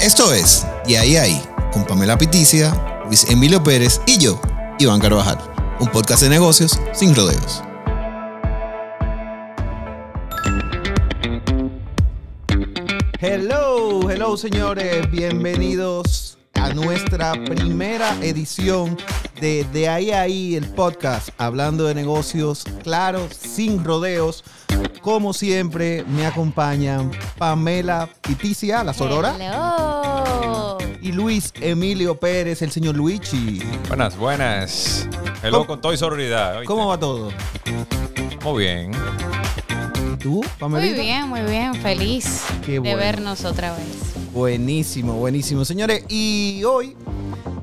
Esto es De ahí ahí, con Pamela Piticia, Luis Emilio Pérez y yo, Iván Carvajal. Un podcast de negocios sin rodeos. Hello, hello señores, bienvenidos a nuestra primera edición de De ahí ahí, el podcast, hablando de negocios claros, sin rodeos. Como siempre, me acompañan Pamela Piticia, la Sorora. Hello. Y Luis Emilio Pérez, el señor Luigi. Buenas, buenas. Hello ¿Cómo- con todo y sororidad. ¿oíste? ¿Cómo va todo? Muy bien. ¿Y tú, Pamelita? Muy bien, muy bien. Feliz Qué de bueno. vernos otra vez. Buenísimo, buenísimo. Señores, y hoy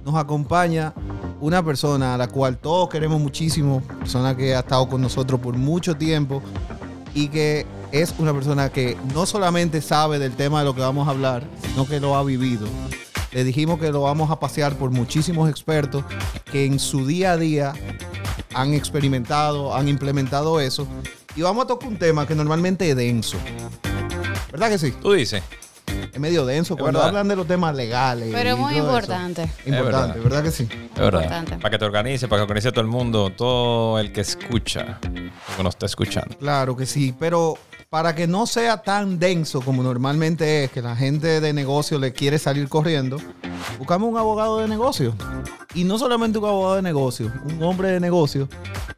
nos acompaña una persona a la cual todos queremos muchísimo, persona que ha estado con nosotros por mucho tiempo y que es una persona que no solamente sabe del tema de lo que vamos a hablar, sino que lo ha vivido. Le dijimos que lo vamos a pasear por muchísimos expertos que en su día a día han experimentado, han implementado eso. Y vamos a tocar un tema que normalmente es denso. ¿Verdad que sí? Tú dices. Es medio denso Es cuando verdad. hablan de los temas legales. Pero y muy todo eso. importante. Importante, Es verdad. que sí? Es verdad. Importante. Para que te organice, para que organice todo el mundo, todo el que escucha, que nos está escuchando. Claro que sí, pero para que no sea tan denso como normalmente es, que la gente de negocio le quiere salir corriendo, buscamos un abogado de negocio. Y no solamente un abogado de negocio, un hombre de negocio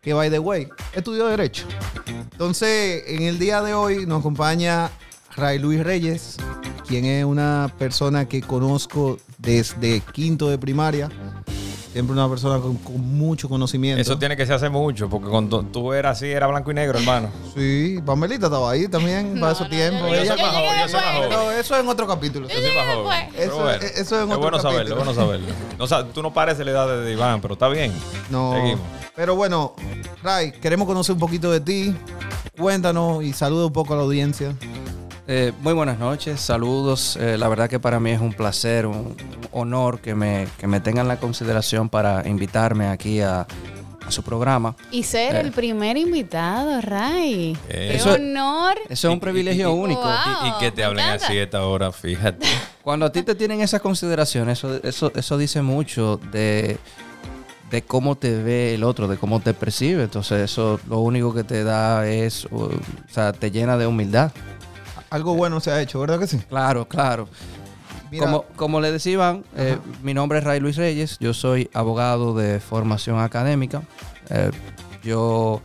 que, by the way, estudió Derecho. Entonces, en el día de hoy nos acompaña Ray Luis Reyes, quien es una persona que conozco desde quinto de primaria. Siempre una persona con, con mucho conocimiento. Eso tiene que se hace mucho, porque cuando tú eras así, era blanco y negro, hermano. Sí, Pamelita estaba ahí también para esos no, tiempos. yo- yo- Ella- soy más joven, yo soy más joven. Pero eso es en otro capítulo. Yo soy más joven. Eso- bueno. eso es en otro bueno saberlo, capítulo. es bueno saberlo. No, sa- tú no pareces la edad de Iván, pero está bien. No. Seguimos. Pero bueno, Ray, queremos conocer un poquito de ti. Cuéntanos y saluda un poco a la audiencia. Eh, muy buenas noches, saludos. Eh, la verdad que para mí es un placer, un honor que me, que me tengan la consideración para invitarme aquí a, a su programa. Y ser Eh. el primer invitado, Ray. Eh. Qué Eso- honor. Eso es un privilegio y- y- único. Wow. Y, y que te hablen encanta. así a esta hora, fíjate. Cuando a ti te tienen esas consideraciones, eso, eso, eso dice mucho de, de cómo te ve el otro, de cómo te percibe. Entonces eso lo único que te da es, uh, o sea, te llena de humildad. Algo bueno se ha hecho, ¿verdad que sí? Claro, claro. Mira, Como, como le decía Iván, eh, mi nombre es Ray Luis Reyes, yo soy abogado de formación académica. Eh, yo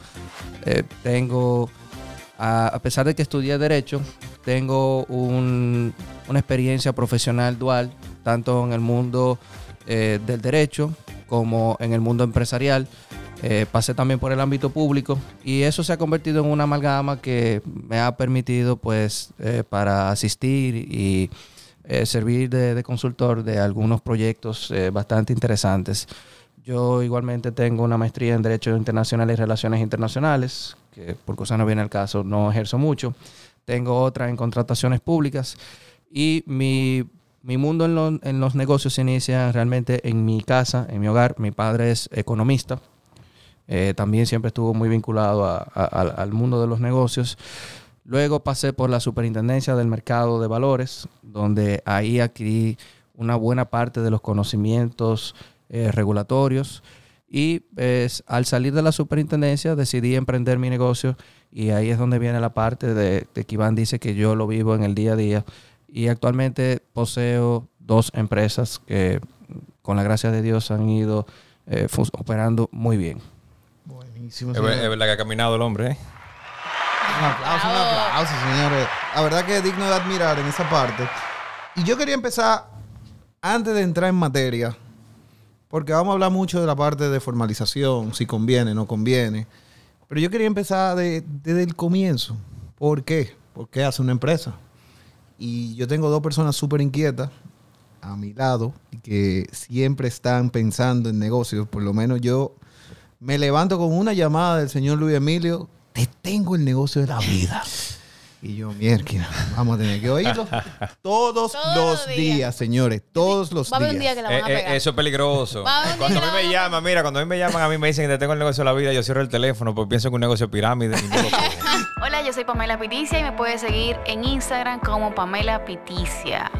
eh, tengo, a, a pesar de que estudié Derecho, tengo un- una experiencia profesional dual, tanto en el mundo del derecho como en el mundo empresarial. Eh, pasé también por el ámbito público y eso se ha convertido en una amalgama que me ha permitido pues eh, para asistir y eh, servir de, de consultor de algunos proyectos eh, bastante interesantes. Yo igualmente tengo una maestría en Derecho Internacional y Relaciones Internacionales, que por cosa no viene al caso, no ejerzo mucho. Tengo otra en contrataciones públicas y mi, mi mundo en, lo- en los negocios se inicia realmente en mi casa, en mi hogar. Mi padre es economista, eh, también siempre estuvo muy vinculado a- al- mundo de los negocios. Luego pasé por la superintendencia del mercado de valores, donde ahí adquirí una buena parte de los conocimientos eh, regulatorios. Y pues, al salir de la superintendencia decidí emprender mi negocio y ahí es donde viene la parte de, que Iván dice que yo lo vivo en el día a día. Y actualmente poseo dos empresas que con la gracia de Dios han ido eh, operando muy bien. Buenísimo. Es, verdad que ha caminado el hombre, ¿eh? Un aplauso, un aplauso, señores. La verdad que es digno de admirar en esa parte. Y yo quería empezar, antes de entrar en materia, porque vamos a hablar mucho de la parte de formalización, si conviene, no conviene. Pero yo quería empezar de- desde el comienzo. ¿Por qué? Porque hace una empresa. Y yo tengo dos personas súper inquietas a mi lado y que siempre están pensando en negocios. Por lo menos yo me levanto con una llamada del señor Luis Emilio. Te tengo el negocio de la vida. Y yo, mierda, vamos a tener que oírlo todos, Todos los días. días. señores. Todos los Va a haber un día días. que la van a Eh, eh, pegar. eso es peligroso. Va Cuando a mí me llaman, mira, cuando a mí me llaman, a mí me dicen que te tengo el negocio de la vida, yo cierro el teléfono porque pienso que un negocio de pirámide y no lo cojo. Hola, yo soy Pamela Piticia y me puedes seguir en Instagram como Pamela Piticia.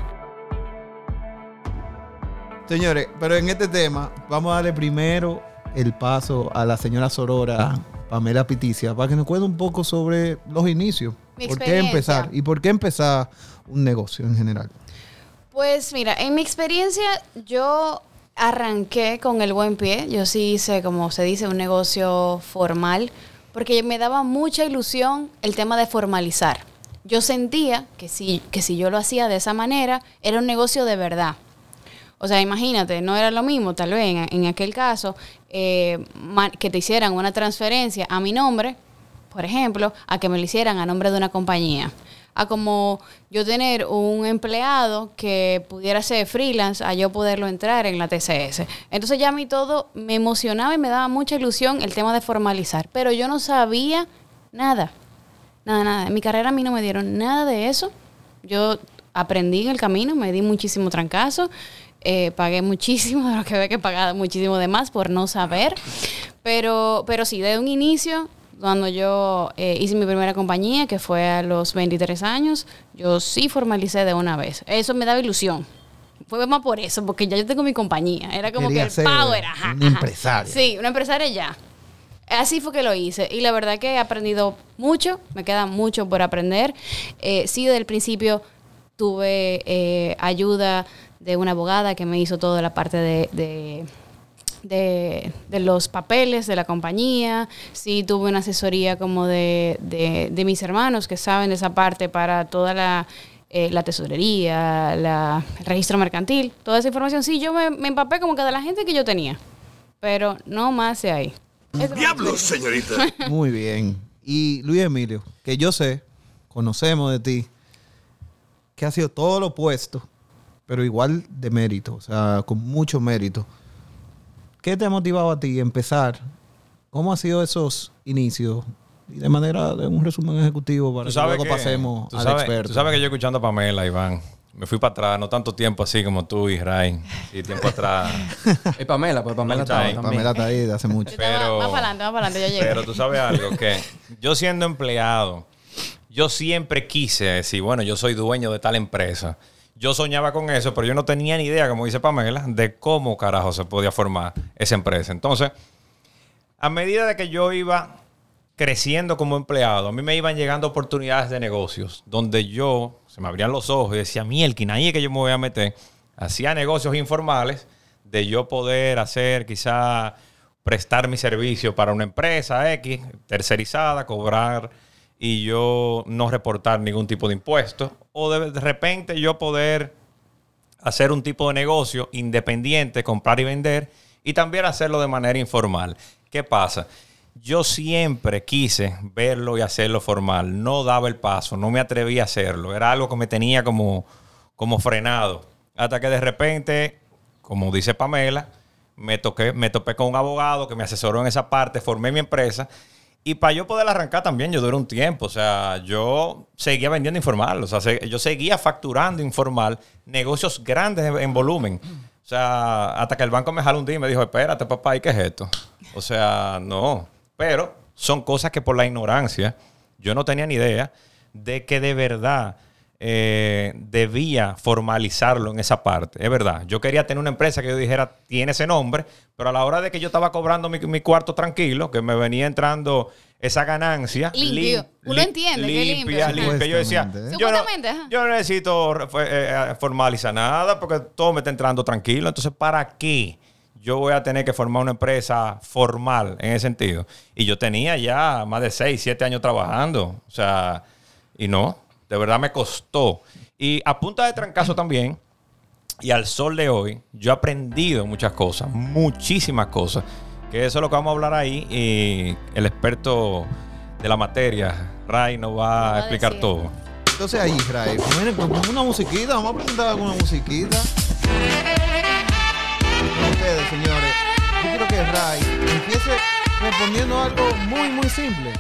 Señores, pero en este tema, vamos a darle primero el paso a la señora Sorora Pamela Piticia para que nos cuente un poco sobre los inicios. Mi ¿Por qué empezar? ¿Y por qué empezar un negocio en general? Pues mira, en mi experiencia yo arranqué con el buen pie. Yo sí hice, como se dice, un negocio formal, porque me daba mucha ilusión el tema de formalizar. Yo sentía que si, que si yo lo hacía de esa manera, era un negocio de verdad. O sea, imagínate, no era lo mismo, tal vez en, en aquel caso, eh, que te hicieran una transferencia a mi nombre, por ejemplo, a que me lo hicieran a nombre de una compañía. A como yo tener un empleado que pudiera ser freelance, a yo poderlo entrar en la TCS. Entonces ya a mí todo me emocionaba y me daba mucha ilusión el tema de formalizar. Pero yo no sabía nada. Nada, nada. En mi carrera a mí no me dieron nada de eso. Yo aprendí en el camino, me di muchísimo trancazo, eh, pagué muchísimo de lo que había que pagar, muchísimo de más por no saber. Pero, pero sí, de un inicio, cuando yo eh, hice mi primera compañía, que fue a los 23 años, yo sí formalicé de una vez. Eso me daba ilusión. Fue más por eso, porque ya yo tengo mi compañía. Era como Quería que el era... ajá, una empresaria. Sí, una empresaria ya. Así fue que lo hice. Y la verdad que he aprendido mucho, me queda mucho por aprender. Eh, sí, desde el principio tuve eh, ayuda de una abogada que me hizo toda la parte de, de, de- de los papeles de la compañía. Sí, tuve una asesoría como de, de- de mis hermanos que saben de esa parte para toda la, eh, la tesorería, la, el registro mercantil, toda esa información. Sí, yo me, me empapé como que de la gente que yo tenía, pero no más de ahí. ¡Diablos, señorita! Muy bien. Y Luis Emilio, que yo sé, conocemos de ti, que ha sido todo lo opuesto, pero igual de mérito, o sea, con mucho mérito. ¿Qué te ha motivado a ti a empezar? ¿Cómo han sido esos inicios? Y de manera de un resumen ejecutivo para Tú que sabes luego que, pasemos tú al sabes, experto. tú sabes que yo escuchando a Pamela, Iván, me fui para atrás, no tanto tiempo así como tú y Ray. Sí, tiempo atrás. Y Pamela, pues Pamela time. también. Pamela está ahí de hace mucho. Pero- más para adelante, más para adelante, yo llegué. Pero tú sabes algo, que yo siendo empleado, yo siempre quise decir, bueno, yo soy dueño de tal empresa. Yo soñaba con eso, pero yo no tenía ni idea, como dice Pamela, de cómo carajo se podía formar esa empresa. Entonces, a medida de que yo iba creciendo como empleado, a mí me iban llegando oportunidades de negocios donde yo se me abrían los ojos y decía, mielquina, ahí es que yo me voy a meter. Hacía negocios informales de yo poder hacer quizá prestar mi servicio para una empresa X, tercerizada, cobrar y yo no reportar ningún tipo de impuesto. O de, de repente yo poder hacer un tipo de negocio independiente, comprar y vender, y también hacerlo de manera informal. ¿Qué pasa? Yo siempre quise verlo y hacerlo formal. No daba el paso, no me atreví a hacerlo. Era algo que me tenía como, como frenado. Hasta que de repente, como dice Pamela, me, toqué, me topé con un abogado que me asesoró en esa parte, formé mi empresa. Y para yo poder arrancar también, yo duré un tiempo. O sea, yo seguía vendiendo informal. O sea, se- yo seguía facturando informal negocios grandes en volumen. O sea, hasta que el banco me jaló un día y me dijo, espérate, papá, ¿y qué es esto? O sea, no. Pero son cosas que por la ignorancia yo no tenía ni idea de que de verdad eh, debía formalizarlo en esa parte. Es verdad, yo quería tener una empresa que yo dijera, tiene ese nombre, pero a la hora de que yo estaba cobrando mi, mi cuarto tranquilo, que me venía entrando esa ganancia. Limpio. lim- Uno entiende que limpio, limpia, ajá. limpia. Yo decía, yo no, yo no necesito eh, eh, formalizar nada porque todo me está entrando tranquilo. Entonces, ¿para qué? Yo voy a tener que formar una empresa formal en ese sentido. Y yo tenía ya más de 6, 7 años trabajando. O sea, y no, de verdad me costó. Y a punta de trancazo también, y al sol de hoy, yo he aprendido muchas cosas, muchísimas cosas. Que eso es lo que vamos a hablar ahí. Y el experto de la materia, Ray, nos va va a explicar decir. todo. Entonces ahí, Israel, miren, con una musiquita, vamos a presentar alguna musiquita. Ustedes, señores. Yo quiero que Ray empiece respondiendo algo muy, muy simple.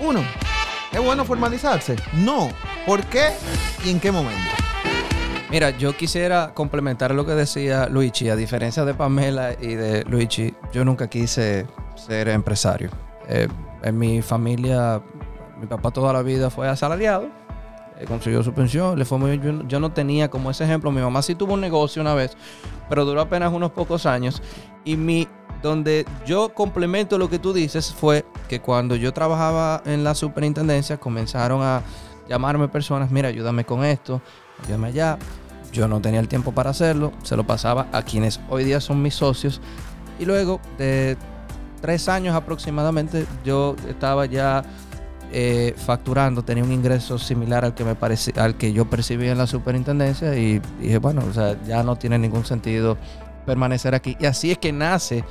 Uno, ¿es bueno formalizarse? No. ¿Por qué y en qué momento? Mira, yo quisiera complementar lo que decía Luigi. A diferencia de Pamela y de Luigi, yo nunca quise ser empresario. Eh, en mi familia, mi papá toda la vida fue asalariado. eh, consiguió su pensión, le fue muy. Yo, yo no tenía como ese ejemplo. Mi mamá sí tuvo un negocio una vez, pero duró apenas unos pocos años. Y mi, donde yo complemento lo que tú dices fue que cuando yo trabajaba en la superintendencia comenzaron a llamarme personas, mira, ayúdame con esto, ayúdame allá. Yo no tenía el tiempo para hacerlo, se lo pasaba a quienes hoy día son mis socios. Y luego de tres años aproximadamente, yo estaba ya eh, facturando, tenía un ingreso similar al que me parece, al que yo percibía en la superintendencia y dije, bueno, o sea, ya no tiene ningún sentido permanecer aquí. Y así es que nace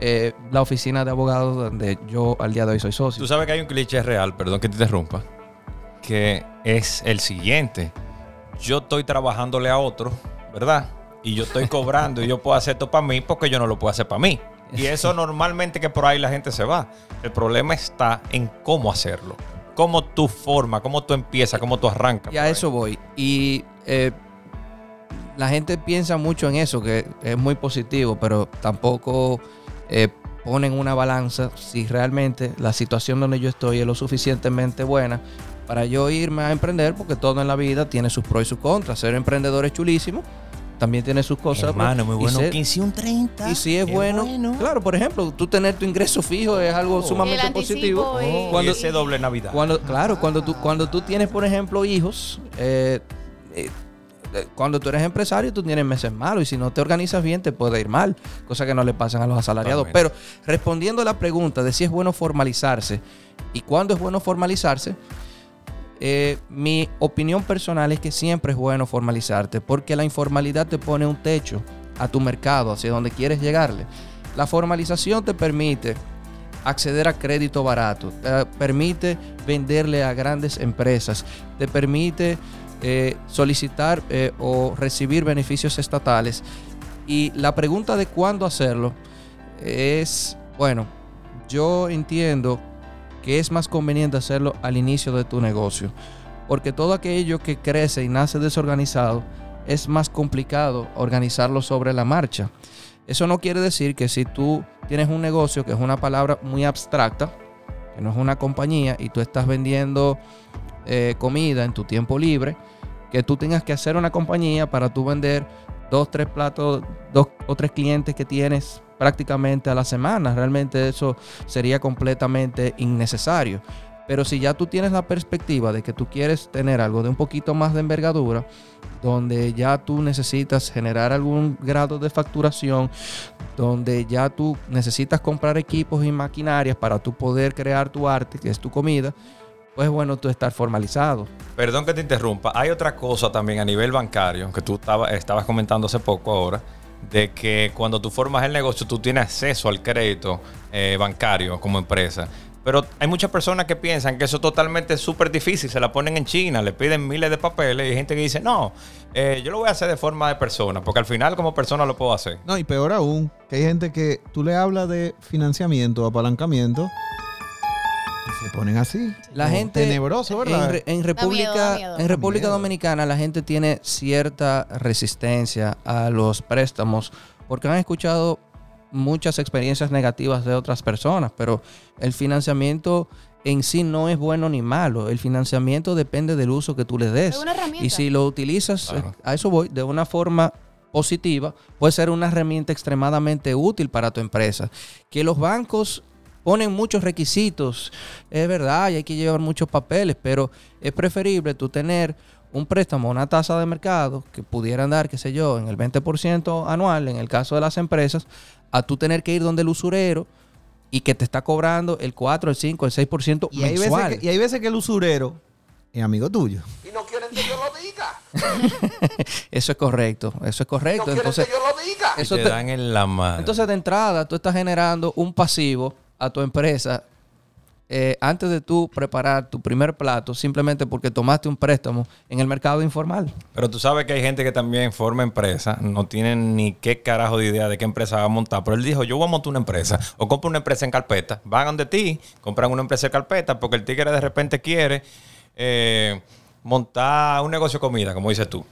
eh, la oficina de abogados donde yo al día de hoy soy socio. Tú sabes que hay un cliché real, perdón que te interrumpa, que es el siguiente. Yo estoy trabajándole a otro, ¿verdad? Y yo estoy cobrando y yo puedo hacer esto para mí porque yo no lo puedo hacer para mí. Y eso normalmente que por ahí la gente se va. El problema está en cómo hacerlo. Cómo tú formas, cómo tú empiezas, cómo tú arrancas. Y a eso voy. Y eh, la gente piensa mucho en eso, que es muy positivo, pero tampoco eh, ponen una balanza si realmente la situación donde yo estoy es lo suficientemente buena para yo irme a emprender, porque todo en la vida tiene sus pros y sus contras. Ser emprendedor es chulísimo, también tiene sus cosas. Hermano, muy y bueno. ser- 15 y un 30. y si es bueno, claro, por ejemplo, tú tener tu ingreso fijo es algo Oh. sumamente El positivo. y- Cuando ese doble Navidad. Cuando, claro, cuando tú, cuando tú tienes, por ejemplo, hijos, eh, eh, cuando tú eres empresario, tú tienes meses malos y si no te organizas bien, te puede ir mal, cosa que no le pasan a los asalariados. Pero respondiendo a la pregunta de si es bueno formalizarse y cuándo es bueno formalizarse, eh, mi opinión personal es que siempre es bueno formalizarte porque la informalidad te pone un techo a tu mercado, hacia donde quieres llegarle. La formalización te permite acceder a crédito barato, te permite venderle a grandes empresas, te permite eh, solicitar eh, o recibir beneficios estatales. Y la pregunta de cuándo hacerlo es, bueno, yo entiendo que es más conveniente hacerlo al inicio de tu negocio, porque todo aquello que crece y nace desorganizado es más complicado organizarlo sobre la marcha. Eso no quiere decir que si tú tienes un negocio, que es una palabra muy abstracta, que no es una compañía, y tú estás vendiendo eh, comida en tu tiempo libre, que tú tengas que hacer una compañía para tú vender dos, tres platos, dos o tres clientes que tienes prácticamente a la semana. Realmente eso sería completamente innecesario. Pero si ya tú tienes la perspectiva de que tú quieres tener algo de un poquito más de envergadura, donde ya tú necesitas generar algún grado de facturación, donde ya tú necesitas comprar equipos y maquinarias para tú poder crear tu arte, que es tu comida, pues bueno, tú estar formalizado. Perdón que te interrumpa. Hay otra cosa también a nivel bancario que tú estaba- estabas comentando hace poco ahora, de que cuando tú formas el negocio tú tienes acceso al crédito eh, bancario como empresa. Pero hay muchas personas que piensan que eso es totalmente súper difícil. Se la ponen en China, le piden miles de papeles y hay gente que dice, no, eh, yo lo voy a hacer de forma de persona, porque al final como persona lo puedo hacer. No, y peor aún, que hay gente que tú le hablas de financiamiento, apalancamiento, se ponen así. La gente Tenebroso, ¿verdad? En, re- en miedo, República, da miedo. en República. Dominicana la gente tiene cierta resistencia a los préstamos porque han escuchado muchas experiencias negativas de otras personas, pero el financiamiento en sí no es bueno ni malo. El financiamiento depende del uso que tú le des. Es una herramienta. Y si lo utilizas, Claro. eh, a eso voy, de una forma positiva, puede ser una herramienta extremadamente útil para tu empresa. Que los bancos ponen muchos requisitos, es verdad, y hay que llevar muchos papeles, pero es preferible tú tener un préstamo, una tasa de mercado que pudieran dar, qué sé yo, en el 20% anual, en el caso de las empresas, a tú tener que ir donde el usurero y que te está cobrando el 4, el 5, el 6% Y hay, mensual. veces que, y hay veces que el usurero es amigo tuyo. y no quieren que yo lo diga. Eso es correcto, eso es No correcto. quieren Entonces, que yo lo diga. Y eso te, te- dan en la mano. entonces de entrada tú estás generando un pasivo a tu empresa eh, antes de tú preparar tu primer plato simplemente porque tomaste un préstamo en el mercado informal. Pero tú sabes que hay gente que también forma empresa, no tienen ni qué carajo de idea de qué empresa va a montar. Pero él dijo, yo voy a montar una empresa. O compro una empresa en carpeta. Van donde ti, compran una empresa en carpeta porque el tigre de repente quiere eh, montar un negocio de comida, como dices tú.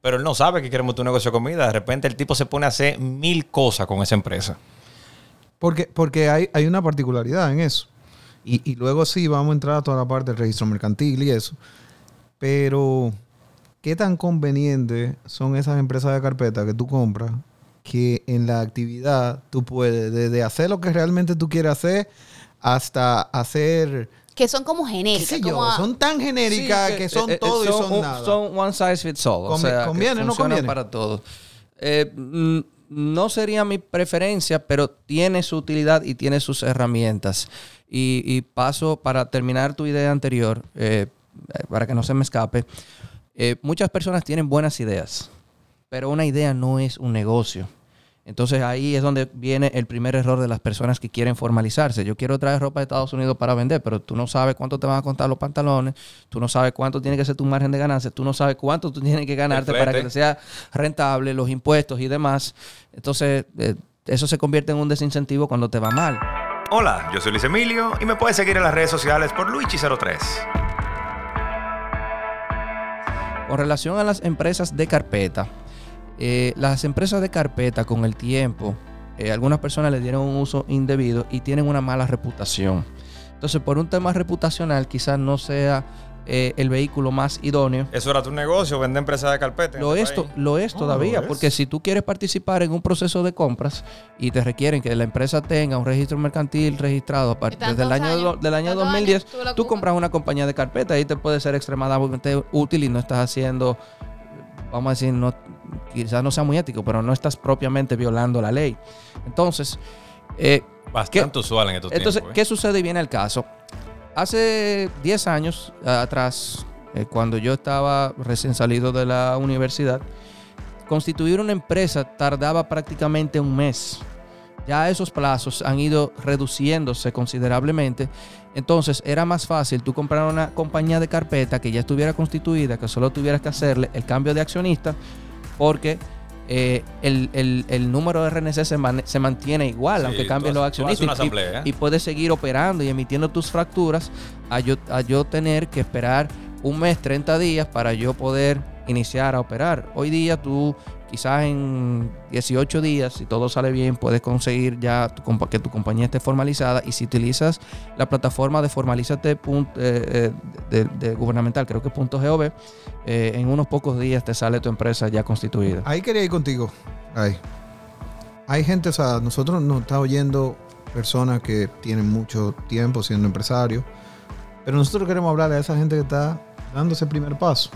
Pero él no sabe que quiere montar un negocio de comida. De repente el tipo se pone a hacer mil cosas con esa empresa. Porque, porque hay, hay una particularidad en eso. Y, y luego sí vamos a entrar a toda la parte del registro mercantil y eso. Pero, ¿qué tan conveniente son esas empresas de carpeta que tú compras que en la actividad tú puedes, desde hacer lo que realmente tú quieres hacer hasta hacer, Que son como qué genéricas. sé yo, como a- son tan genéricas Sí, que son eh, eh, todo y son un- nada. Son one size fits all. o Convi- sea, que conviene, ¿no conviene? para todos. Eh, mm, no sería mi preferencia, pero tiene su utilidad y tiene sus herramientas. Y, paso para terminar tu idea anterior, eh, para que no se me escape. Eh, muchas personas tienen buenas ideas, pero una idea no es un negocio. Entonces ahí es donde viene el primer error de las personas que quieren formalizarse. Yo quiero traer ropa de Estados Unidos para vender, pero tú no sabes cuánto te van a contar los pantalones, tú no sabes cuánto tiene que ser tu margen de ganancia, tú no sabes cuánto tú tienes que ganarte para que te sea rentable, los impuestos y demás. Entonces eh, eso se convierte en un desincentivo cuando te va mal. Hola, yo soy Luis Emilio y me puedes seguir en las redes sociales por Luigi03. Con relación a las empresas de carpeta, eh, las empresas de carpeta con el tiempo, eh, algunas personas le dieron un uso indebido y tienen una mala reputación. Entonces, por un tema reputacional, quizás no sea eh, el vehículo más idóneo. Eso era tu negocio, vender empresas de carpeta. Lo este lo es Oh, todavía, lo es. porque si tú quieres participar en un proceso de compras y te requieren que la empresa tenga un registro mercantil registrado a partir desde el año, años, del año tantos 2010, años, tú tú compras una compañía de carpeta y te puede ser extremadamente útil y no estás haciendo, vamos a decir, no, quizás no sea muy ético, pero no estás propiamente violando la ley. Entonces, eh, Bastante usual en estos entonces, tiempos. ¿eh? ¿qué sucede? Y viene el caso. Hace 10 años atrás, eh, cuando yo estaba recién salido de la universidad, constituir una empresa tardaba prácticamente un mes. Ya esos plazos han ido reduciéndose considerablemente. Entonces era más fácil tú comprar una compañía de carpeta que ya estuviera constituida, que solo tuvieras que hacerle el cambio de accionista, porque eh, el, el- el número de RNC se, man- se mantiene igual, Sí, aunque cambien los accionistas. y- asamblea, ¿eh? y, puedes seguir operando y emitiendo tus facturas a yo, a yo tener que esperar un mes, 30 días para yo poder iniciar a operar. Hoy día tú quizás en 18 días, si todo sale bien, puedes conseguir ya tu que tu compañía esté formalizada y si utilizas la plataforma de Formalízate eh, eh, de, gubernamental, creo que punto .gov, eh, en unos pocos días te sale tu empresa ya constituida. Ahí quería ir contigo. Ahí. Hay gente, o sea, nosotros nos está oyendo personas que tienen mucho tiempo siendo empresarios, pero nosotros queremos hablarle a esa gente que está dando ese primer paso.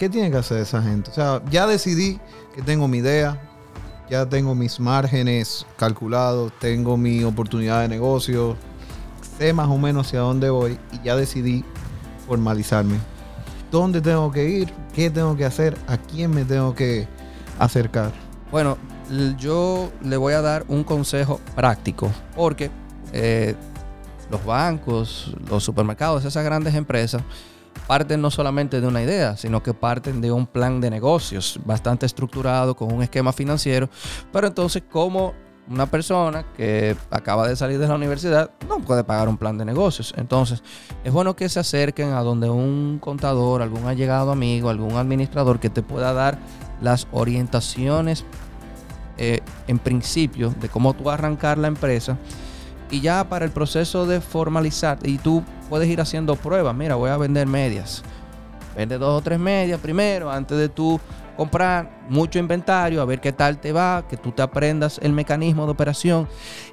¿Qué tiene que hacer esa gente? O sea, ya decidí que tengo mi idea, ya tengo mis márgenes calculados, tengo mi oportunidad de negocio, sé más o menos hacia dónde voy y ya decidí formalizarme. ¿Dónde tengo que ir? ¿Qué tengo que hacer? ¿A quién me tengo que acercar? Bueno, yo le voy a dar un consejo práctico, porque eh, los bancos, los supermercados, esas grandes empresas, parten no solamente de una idea, sino que parten de un plan de negocios bastante estructurado, con un esquema financiero. Pero entonces, como una persona que acaba de salir de la universidad no puede pagar un plan de negocios. Entonces, es bueno que se acerquen a donde un contador, algún allegado amigo, algún administrador que te pueda dar las orientaciones eh, en principio de cómo tú arrancar la empresa y ya para el proceso de formalizar y tú puedes ir haciendo pruebas. Mira, voy a vender medias. Vende dos o tres medias primero antes de tú comprar mucho inventario, a ver qué tal te va, que tú te aprendas el mecanismo de operación.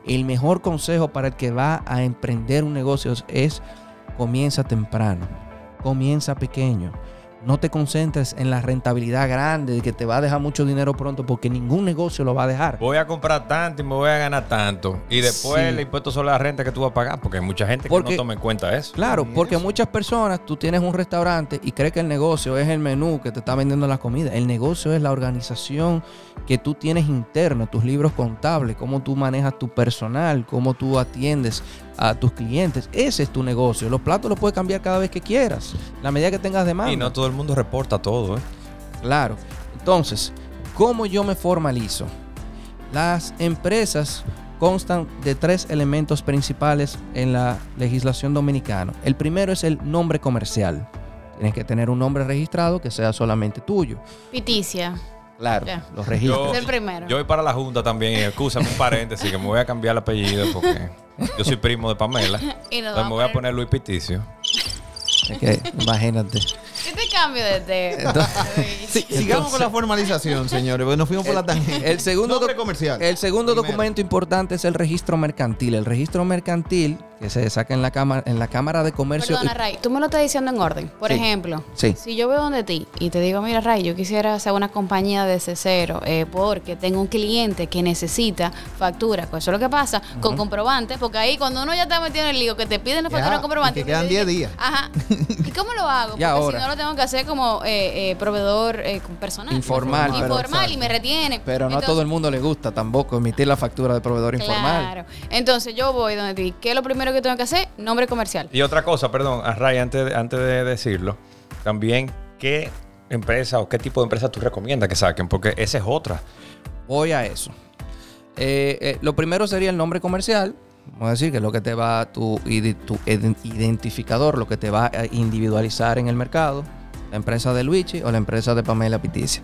El mejor consejo para el que va a emprender un negocio es comienza temprano, comienza pequeño. No te concentres en la rentabilidad grande de que te va a dejar mucho dinero pronto porque ningún negocio lo va a dejar. Voy a comprar tanto y me voy a ganar tanto. Y después Sí. el impuesto sobre la renta que tú vas a pagar, porque hay mucha gente que no toma en cuenta eso. Claro, porque eso. muchas personas, tú tienes un restaurante y crees que el negocio es el menú que te está vendiendo la comida. El negocio es la organización que tú tienes interna, tus libros contables, cómo tú manejas tu personal, cómo tú atiendes a tus clientes. Ese es tu negocio. Los platos los puedes cambiar cada vez que quieras, la medida que tengas demanda. Y no todo el mundo reporta todo, ¿eh? Claro. Entonces, ¿cómo yo me formalizo? Las empresas constan de tres elementos principales en la legislación dominicana. El primero es el nombre comercial. Tienes que tener un nombre registrado que sea solamente tuyo. Piticia. Claro, los registros. Yo- Es el primero. Yo voy para la junta también, y excúsame un paréntesis, que me voy a cambiar el apellido porque yo soy primo de Pamela. Y Entonces me voy a poner Luis Piticio. Es que, imagínate. ¿Qué te cambio de tema? Sí, Sigamos con la formalización, señores, porque nos fuimos por la tangente. El segundo, comercial. el segundo Primero. documento importante es el registro mercantil. El registro mercantil que se saca en la cámara, en la cámara de comercio. Perdona, Ray, tú me lo estás diciendo en orden. Por Sí. ejemplo, Sí. si yo voy donde ti y te digo, mira, Ray, yo quisiera hacer una compañía desde cero eh, porque tengo un cliente que necesita factura. Pues eso es lo que pasa con comprobante, porque ahí cuando uno ya está metido en el lío, que te piden la factura y comprobante. que quedan dice, 10 días. Ajá. ¿Y cómo lo hago? Porque ahora? si no lo tengo que hacer como eh, eh, proveedor eh, personal. Informal, pero- Informal y me retiene. Pero no a todo el mundo le gusta tampoco emitir la factura de proveedor informal. Claro. Entonces yo voy donde ti. ¿Qué es lo primero que tengo que hacer? Nombre comercial. Y otra cosa, perdón, a Ray, antes, de- antes de decirlo, también, ¿qué empresa o qué tipo de empresa tú recomiendas que saquen? Porque esa es otra. Voy a eso. Eh, eh, lo primero sería el nombre comercial. Vamos a decir que es lo que te va, tu, tu iden- identificador, lo que te va a individualizar en el mercado. La empresa de Luigi o la empresa de Pamela Piticia.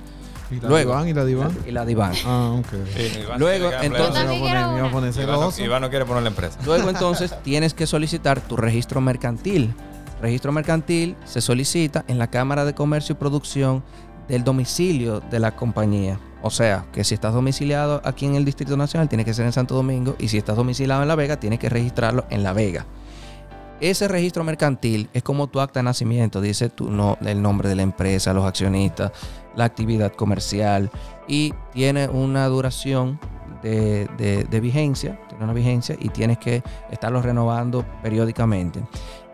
¿Y la Luego. Diván? ¿Y la Diván? Y la Diván. Ah, ok. Luego, entonces-. Iván no quiere poner la empresa. Luego entonces tienes que solicitar tu registro mercantil. Registro mercantil se solicita en la Cámara de Comercio y Producción del domicilio de la compañía. O sea, que si estás domiciliado aquí en el Distrito Nacional, tiene que ser en Santo Domingo. Y si estás domiciliado en La Vega, tienes que registrarlo en La Vega. Ese registro mercantil es como tu acta de nacimiento, dice tu no, el nombre de la empresa, los accionistas, la actividad comercial y tiene una duración de, de- vigencia, tiene una vigencia y tienes que estarlo renovando periódicamente.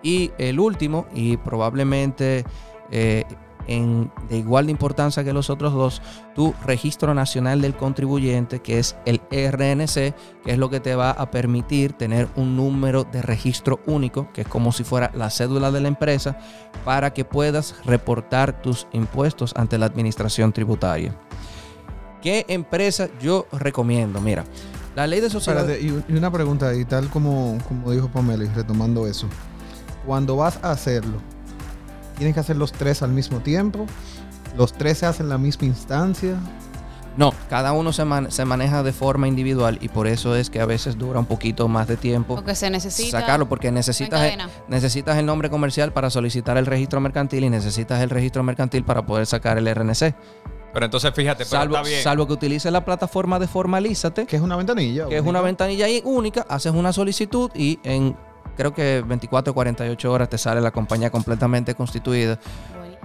Y el último, y probablemente eh, de igual de importancia que los otros dos, tu registro nacional del contribuyente, que es el RNC, que es lo que te va a permitir tener un número de registro único, que es como si fuera la cédula de la empresa, para que puedas reportar tus impuestos ante la administración tributaria. ¿Qué empresa yo recomiendo? Mira, la ley de sociedades... Y y una pregunta ahí, tal como, como dijo Pamela, y retomando eso. Cuando vas a hacerlo, ¿tienes que hacer los tres al mismo tiempo? ¿Los tres se hacen en la misma instancia? No, cada uno se, man- se maneja de forma individual y por eso es que a veces dura un poquito más de tiempo Porque se necesita. sacarlo porque necesitas el, necesitas el nombre comercial para solicitar el registro mercantil y necesitas el registro mercantil para poder sacar el RNC. Pero entonces fíjate, pero Salvo, está bien. salvo que utilices la plataforma de Formalízate, Que es una ventanilla. que es una ventanilla ahí única, haces una solicitud y en creo que 24 o 48 horas te sale la compañía completamente constituida.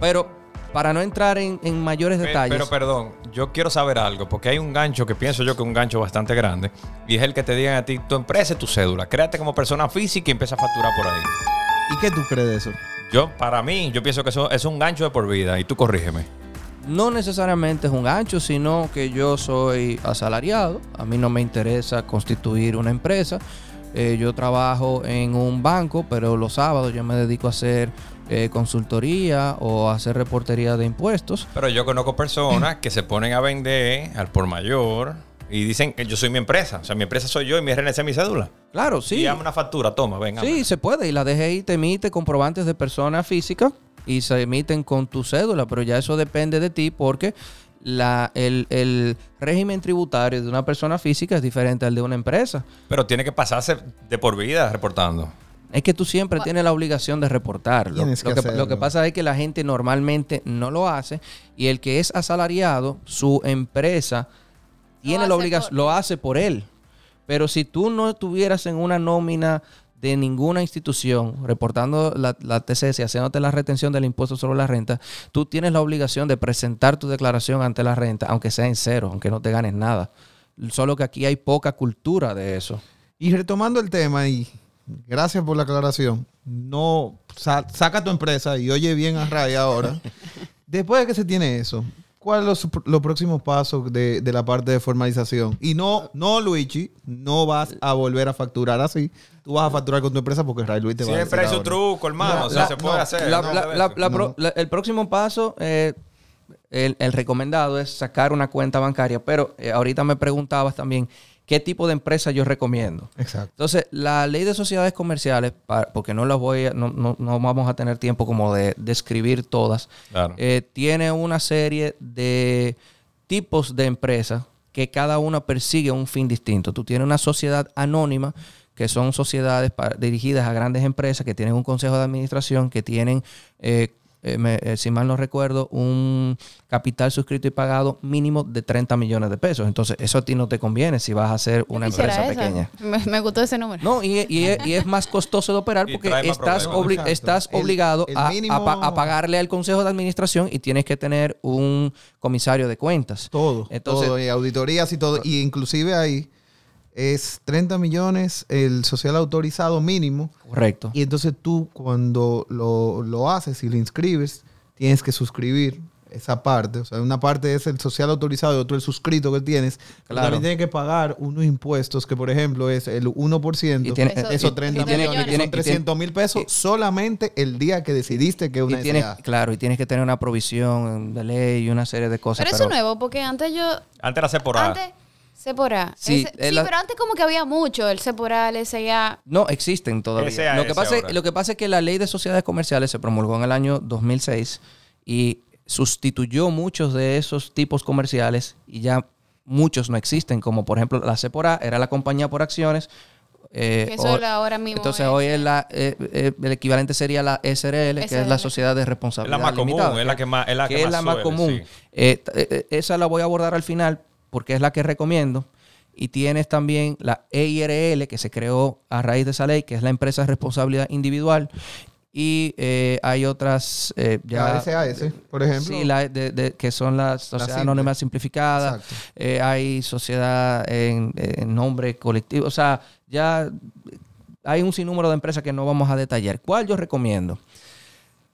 Pero para no entrar en, en mayores detalles, Pero perdón, yo quiero saber algo, porque hay un gancho que pienso yo que es un gancho bastante grande, y es el que te digan a ti, tu empresa es tu cédula, créate como persona física y empieza a facturar por ahí. ¿Y qué tú crees de eso? Yo, para mí, yo pienso que eso es un gancho de por vida, y tú corrígeme. no necesariamente es un gancho, sino que yo soy asalariado, a mí no me interesa constituir una empresa. Eh, yo trabajo en un banco, pero los sábados yo me dedico a hacer eh, consultoría o a hacer reportería de impuestos. Pero yo conozco personas que se ponen a vender al por mayor y dicen que yo soy mi empresa, o sea, mi empresa soy yo y mi RNC es mi cédula. Claro, Y sí. dame una factura, toma, venga. Sí, se puede. Y la DGI te emite comprobantes de persona física y se emiten con tu cédula, pero ya eso depende de ti porque la, el, el régimen tributario de una persona física es diferente al de una empresa. Pero tiene que pasarse de por vida reportando. Es que tú siempre tienes la obligación de reportarlo. Tienes Lo que que, hacerlo. lo que pasa es que la gente normalmente no lo hace y el que es asalariado, su empresa tiene la obligación, por- lo hace por él. Pero si tú no estuvieras en una nómina de ninguna institución reportando la, la TCS y haciéndote la retención del impuesto sobre la renta, tú tienes la obligación de presentar tu declaración ante la renta, aunque sea en cero, aunque no te ganes nada. Solo que aquí hay poca cultura de eso. Y retomando el tema, y gracias por la aclaración, no sa- saca tu empresa y oye bien a Ray ahora. Después de que se tiene eso, ¿cuáles son los, los próximos pasos de, de la parte de formalización? Y no, no, Luigi, no vas a volver a facturar así. Tú vas a facturar con tu empresa porque Ray Luis te va a Siempre hay su ahora. truco, hermano. No, o sea, la- se puede no, hacer. La- ¿no? la- la- la No. pro- la- el próximo paso, eh, el, el recomendado es sacar una cuenta bancaria, pero eh, ahorita me preguntabas también qué tipo de empresa yo recomiendo. Exacto. Entonces, la ley de sociedades comerciales, porque no las voy a- no, no- no vamos a tener tiempo como de describir todas, Claro. eh, tiene una serie de tipos de empresas que cada una persigue un fin distinto. Tú tienes una sociedad anónima que son sociedades dirigidas a grandes empresas que tienen un consejo de administración, que tienen, eh, eh, me- eh, si mal no recuerdo, un capital suscrito y pagado mínimo de 30 millones de pesos. Entonces, eso a ti no te conviene si vas a ser una empresa esa. pequeña. Me, me gustó ese número. No, y, y es, y es más costoso de operar porque estás, obli- estás El- obligado el a- a, mínimo- pa- a pagarle al consejo de administración y tienes que tener un comisario de cuentas. Todo, Entonces- todo, y auditorías y todo. Y inclusive ahí es 30 millones el social autorizado mínimo. Correcto. Y entonces tú cuando lo, lo haces y lo inscribes, tienes que suscribir esa parte. O sea, una parte es el social autorizado y otro el suscrito que tienes. Claro. También tienes que pagar unos impuestos que, por ejemplo, es el 1%. Y tiene- Eso- esos y- 30 y millones, y tiene- son 300 mil pesos y- solamente el día que decidiste que una y tienes, claro, y tienes que tener una provisión de ley y una serie de cosas. pero eso es nuevo, porque antes yo. Antes era. Antes, Sepora. Sí, Ese- es sí la- pero antes como que había mucho, el Sepora, el SIA. No existen todavía. Lo, que pasa es, lo que pasa es que la ley de sociedades comerciales se promulgó en el año 2006 y sustituyó muchos de esos tipos comerciales y ya muchos no existen, como por ejemplo la Sepora era la compañía por acciones. eh, Que eso o- es la- ahora mismo Entonces es- hoy es la, eh, eh, el equivalente sería la SRL, que es la. Sociedad de Es Responsabilidad la más común, es la que más, es la que que es más la más suele, común. sí. Eh, eh, eh, esa la voy a abordar al final porque es la que recomiendo. Y tienes también la EIRL que se creó a raíz de esa ley, que es la empresa de responsabilidad individual. Y eh, hay otras eh, ya... La SAS, por ejemplo. Sí, la de- de- que son las sociedades anónimas simplificadas. Eh, hay sociedad en, en nombre colectivo. O sea, ya hay un sinnúmero de empresas que no vamos a detallar. ¿Cuál yo recomiendo?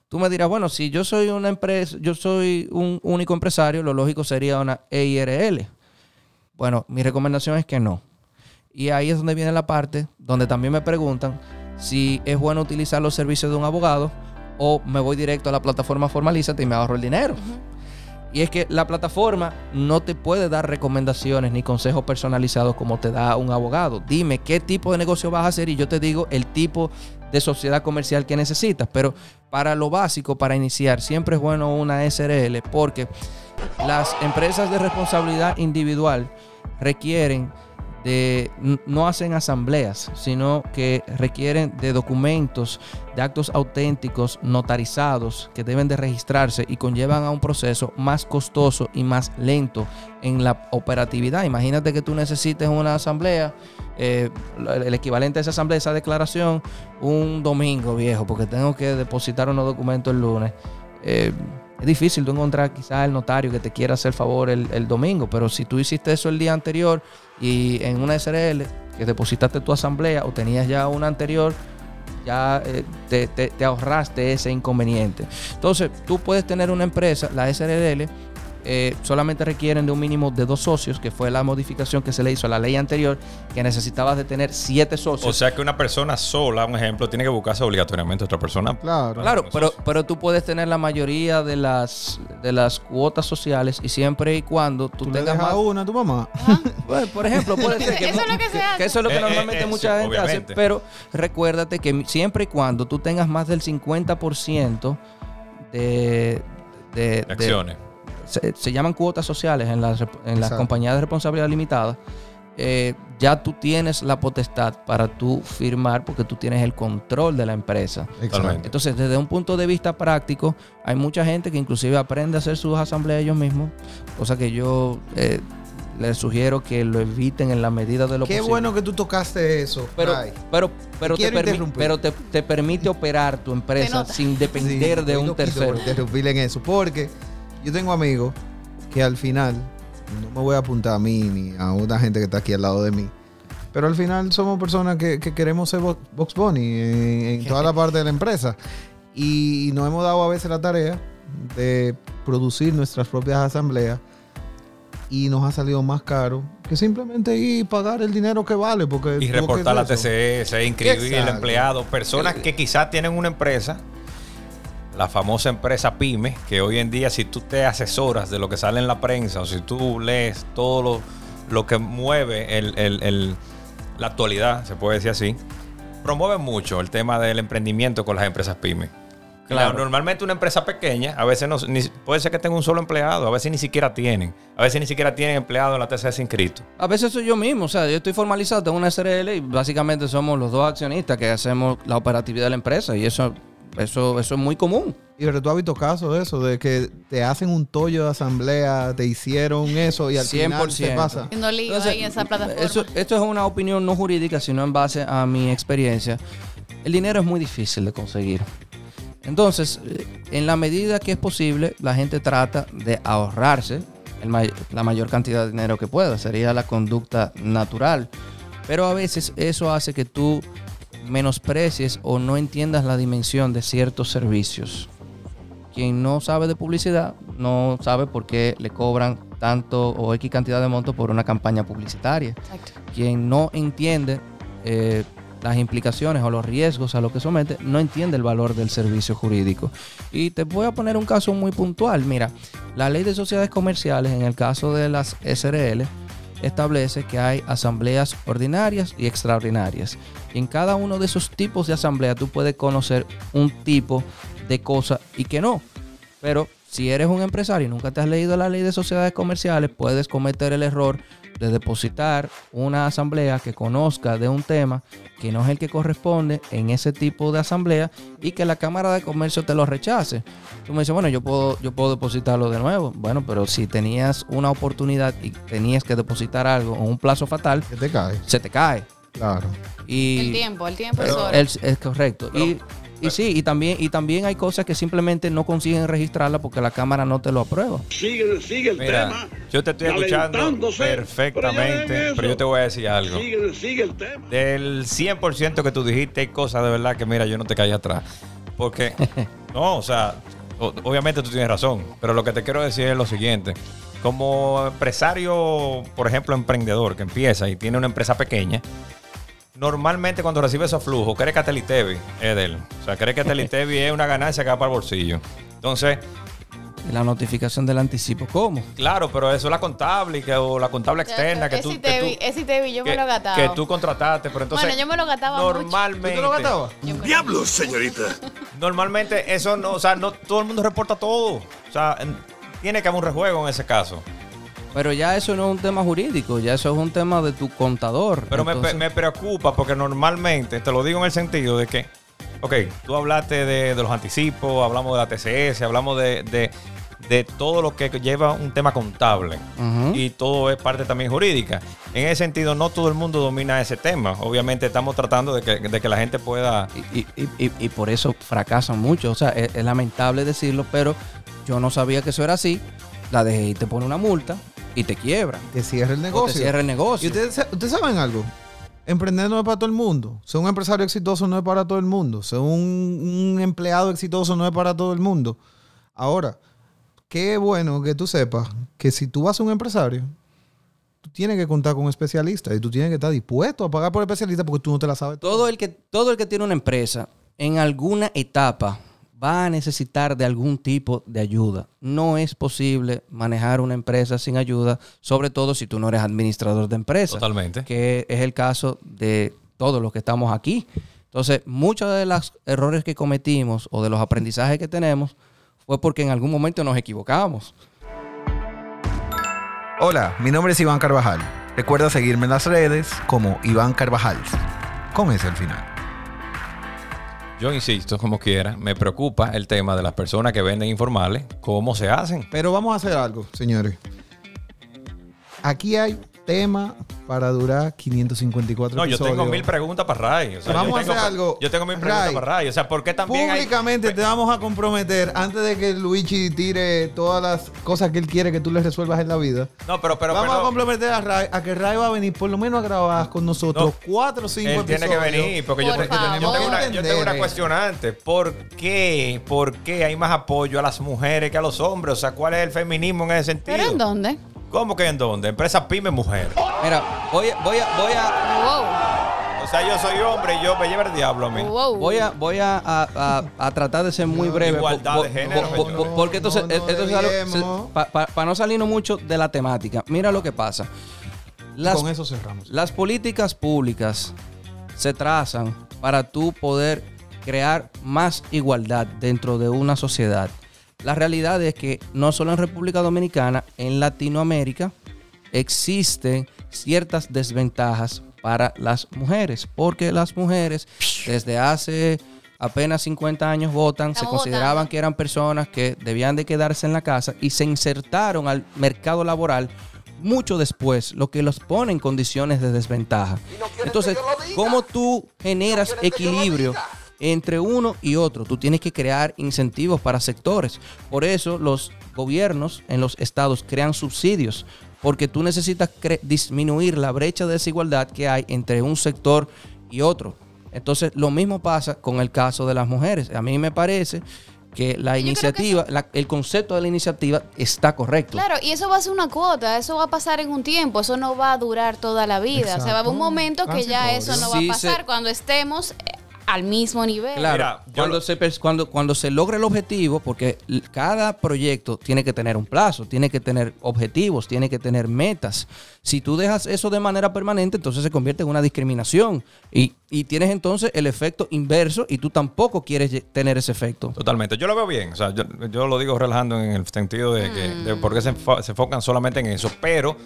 Tú me dirás, bueno, si yo soy una empresa, yo soy un único empresario, lo lógico sería una EIRL. Bueno, mi recomendación es que no. Y ahí es donde viene la parte donde también me preguntan si es bueno utilizar los servicios de un abogado o me voy directo a la plataforma Formalízate y me ahorro el dinero. Y es que la plataforma no te puede dar recomendaciones ni consejos personalizados como te da un abogado. Dime qué tipo de negocio vas a hacer y yo te digo el tipo de sociedad comercial que necesitas. Pero para lo básico, para iniciar, siempre es bueno una SRL porque las empresas de responsabilidad individual requieren de no hacen asambleas, sino que requieren de documentos, de actos auténticos notarizados que deben de registrarse y conllevan a un proceso más costoso y más lento en la operatividad. Imagínate que tú necesites una asamblea, eh, el equivalente a esa asamblea, esa declaración, un domingo viejo, porque tengo que depositar unos documentos el lunes. Eh, es difícil tú encontrar quizás el notario que te quiera hacer favor el, domingo, pero si tú hiciste eso el día anterior y en una SRL que depositaste tu asamblea o tenías ya una anterior, ya eh, te, te- te ahorraste ese inconveniente. Entonces, tú puedes tener una empresa, la SRL, eh, solamente requieren de un mínimo de dos socios, que fue la modificación que se le hizo a la ley anterior, que necesitabas de tener siete socios. O sea que una persona sola, un ejemplo, tiene que buscarse obligatoriamente a otra persona. Claro. Claro, pero, pero tú puedes tener la mayoría de las, de las cuotas sociales y siempre y cuando tú, Tú le tengas dejas más... una a tu mamá. Bueno, por ejemplo, puede ser que, Eso es lo que se hace. eso es lo que Eh, eh, normalmente eh, mucha sí, gente hace, pero recuérdate que siempre y cuando tú tengas más del 50% de, de, de de- acciones. Se, se llaman cuotas sociales en las, en las compañías de responsabilidad limitada, eh, ya tú tienes la potestad para tú firmar porque tú tienes el control de la empresa. Totalmente. Entonces, desde un punto de vista práctico, hay mucha gente que inclusive aprende a hacer sus asambleas ellos mismos, cosa que yo eh, les sugiero que lo eviten en la medida de lo Qué posible. bueno que tú tocaste eso. Pero, pero, pero, te, quiero permi- interrumpir. pero te, te permite operar tu empresa sin depender Sí, de un tercero. por interrumpir en eso. Porque yo tengo amigos que al final, no me voy a apuntar a mí ni a una gente que está aquí al lado de mí. Pero al final somos personas que, que queremos ser Bo- Box Bunny en, en toda la parte de la empresa. Y nos hemos dado a veces la tarea de producir nuestras propias asambleas. Y nos ha salido más caro que simplemente ir y pagar el dinero que vale. Porque Y reportar la. TCS, inscribir al empleado. Personas que quizás tienen una empresa, la famosa empresa PYME, que hoy en día si tú te asesoras de lo que sale en la prensa o si tú lees todo lo, lo que mueve el- el- el- la actualidad, se puede decir así, promueve mucho el tema del emprendimiento con las empresas PYME. Claro, normalmente una empresa pequeña, a veces no, ni- puede ser que tenga un solo empleado, a veces ni siquiera tienen. A veces ni siquiera tienen empleado en la TCS inscrito. A veces soy yo mismo, o sea, yo estoy formalizado, tengo una SRL y básicamente somos los dos accionistas que hacemos la operatividad de la empresa y eso, eso, eso es muy común. Y pero tú has visto casos de eso, de que te hacen un tollo de asamblea, te hicieron eso y al final se 100%. pasa. No lío Entonces, ahí en esa plataforma. Eso, esto es una opinión no jurídica, sino en base a mi experiencia. El dinero es muy difícil de conseguir. Entonces, eh, en la medida que es posible, la gente trata de ahorrarse el may- la mayor cantidad de dinero que pueda. Sería la conducta natural. Pero a veces eso hace que tú menosprecies o no entiendas la dimensión de ciertos servicios. Quien no sabe de publicidad no sabe por qué le cobran tanto o X cantidad de monto por una campaña publicitaria. Exacto. Quien no entiende eh, las implicaciones o los riesgos a lo que somete, no entiende el valor del servicio jurídico. Y te voy a poner un caso muy puntual. Mira, la ley de sociedades comerciales, en el caso de las SRL, establece que hay asambleas ordinarias y extraordinarias. Y en cada uno de esos tipos de asamblea tú puedes conocer un tipo de cosa y que no. Pero si eres un empresario y nunca te has leído la ley de sociedades comerciales, puedes cometer el error de depositar una asamblea que conozca de un tema que no es el que corresponde en ese tipo de asamblea y que la Cámara de Comercio te lo rechace. Tú me dices, bueno, yo puedo, yo puedo depositarlo de nuevo. Bueno, pero si tenías una oportunidad y tenías que depositar algo en un plazo fatal, Que te cae. se te cae. Claro. Y El tiempo, el tiempo es Pero- oro. el- es correcto. y, y sí, y también, y también hay cosas que simplemente no consiguen registrarla porque la cámara no te lo aprueba. Sigue, sigue el Mira, tema. yo te estoy escuchando calentándose. perfectamente, Pero pero yo te voy a decir algo. Sigue, sigue el tema. Del 100% que tú dijiste, hay cosas de verdad que, mira, yo no te caí atrás. Porque, no, o sea, obviamente tú tienes razón, pero lo que te quiero decir es lo siguiente. Como empresario, por ejemplo, emprendedor que empieza y tiene una empresa pequeña, normalmente cuando recibe esos flujos, cree que Telitevi es de él. O sea, cree que Telitevi es una ganancia que va para el bolsillo. Entonces, La notificación del anticipo, ¿cómo? claro, pero eso es la contable que, o la contable externa que tú, que tú- Tevi, ese Tevi yo que- me lo gataba. que tú contrataste, pero entonces Bueno, yo me lo gataba mucho. normalmente ¿Tú te lo gastabas? Diablos, señorita. normalmente eso no, o sea, no todo el mundo reporta todo. O sea, en- tiene que haber un rejuego en ese caso. Pero ya eso no es un tema jurídico, ya eso es un tema de tu contador. Pero me, Entonces, me preocupa porque normalmente, te lo digo en el sentido de que, ok, tú hablaste de, de los anticipos, hablamos de la TCS, hablamos de, de- de todo lo que lleva un tema contable y todo es parte también jurídica. En ese sentido, no todo el mundo domina ese tema. Obviamente estamos tratando de que, de que la gente pueda... Y, y- y- y por eso fracasan mucho. O sea, es, es lamentable decirlo, pero yo no sabía que eso era así. La DGI te pone una multa y te quiebra. Te cierra el O negocio. te cierra el Y negocio. ustedes, sa- ustedes saben algo. Emprender no es para todo el mundo. Ser un empresario exitoso no es para todo el mundo. Ser un, un empleado exitoso no es para todo el mundo. Ahora, qué bueno que tú sepas que si tú vas a un empresario, tú tienes que contar con un especialista y tú tienes que estar dispuesto a pagar por el especialista porque tú no te la sabes todo el que todo el que tiene una empresa en alguna etapa va a necesitar de algún tipo de ayuda. No es posible manejar una empresa sin ayuda, sobre todo si tú no eres administrador de empresa. Totalmente. Que es el caso de todos los que estamos aquí. Entonces, muchos de los errores que cometimos o de los aprendizajes que tenemos fue porque en algún momento nos equivocamos. Hola, mi nombre es Iván Carvajal. Recuerda seguirme en las redes como Iván Carvajal. Con ese al final. Yo insisto, como quiera, me preocupa el tema de las personas que venden informales, cómo se hacen. Pero vamos a hacer algo, señores. Aquí hay tema para durar 554 No, yo episodios. tengo mil preguntas para Ray. O sea, Vamos yo a tengo, hacer algo. Yo tengo mil preguntas Ray, para Ray. O sea, ¿por qué también hay- Públicamente te vamos a comprometer antes de que Luigi tire todas las cosas que él quiere que tú le resuelvas en la vida. No, pero, pero, vamos pero- a comprometer a Ray a que Ray va a venir por lo menos a grabar con nosotros No, cuatro o cinco él tiene que episodios. venir porque yo, Por yo tengo- yo tengo una, yo tengo una cuestionante. ¿Por qué? ¿Por qué hay más apoyo a las mujeres que a los hombres? O sea, ¿cuál es el feminismo en ese sentido? ¿Pero en dónde? ¿Cómo que en dónde? Empresa pyme mujer. Mira, voy a, voy a, voy a, O sea, yo soy homre y yo me lleva el diablo a mí. Wow. Voy a, voy a, a- a- a tratar de ser muy breve. igualdad de género, porque entonces, No, no esto es algo- desviemos. para no salirnos mucho de la temática. Mira lo que pasa. Las, Con eso cerramos. las políticas públicas se trazan para tú poder crear más igualdad dentro de una sociedad. La realidad es que no solo en República Dominicana, en Latinoamérica existen ciertas desventajas para las mujeres, porque las mujeres desde hace apenas 50 años votan, se consideraban votando. que eran personas que debían de quedarse en la casa y se insertaron al mercado laboral mucho después, lo que los pone en condiciones de desventaja. Entonces, ¿cómo tú generas equilibrio entre uno y otro? Tú tienes que crear incentivos para sectores. Por eso los gobiernos en los estados crean subsidios, porque tú necesitas disminuir la brecha de desigualdad que hay entre un sector y otro. Entonces, lo mismo pasa con el caso de las mujeres. A mí me parece que la que iniciativa, la- el concepto de la iniciativa está correcto. Claro, y eso va a ser una cuota, eso va a pasar en un tiempo, eso no va a durar toda la vida. O sea, va a haber un Exacto. momento que ya eso no va Sí, a se- pasar cuando estemos al mismo nivel. Claro, Mira, cuando, lo- se, cuando, cuando se logra el objetivo, porque cada proyecto tiene que tener un plazo, tiene que tener objetivos, tiene que tener metas. Si tú dejas eso de manera permanente, entonces se convierte en una discriminación y, y tienes entonces el efecto inverso y tú tampoco quieres tener ese efecto. Totalmente. Yo lo veo bien. O sea, yo, yo lo digo relajando en el sentido de que de por qué se, se enfocan solamente en eso. Pero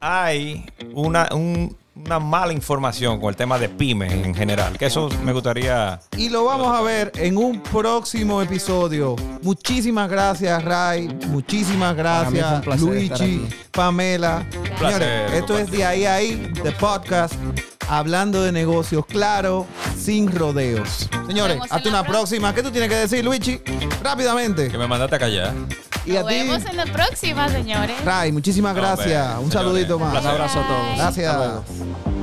hay una, un- una mala información con el tema de pymes en general. Que eso me gustaría. Y lo vamos a ver en un próximo episodio. Muchísimas gracias, Ray. Muchísimas gracias, Luigi. Pamela. placer, Señores, esto es de ahí a ahí, de podcast, hablando de negocios claro, sin rodeos. Señores, vemos en hasta la una próxima. ¿Qué tú tienes que decir, Luigi? Rápidamente. Que me mandaste a callar. Y a Nos ti, vemos en la próxima, señores. Ray, muchísimas No, gracias. hombre, Un señores, saludito un más. Un abrazo a todos. Gracias. Hasta luego.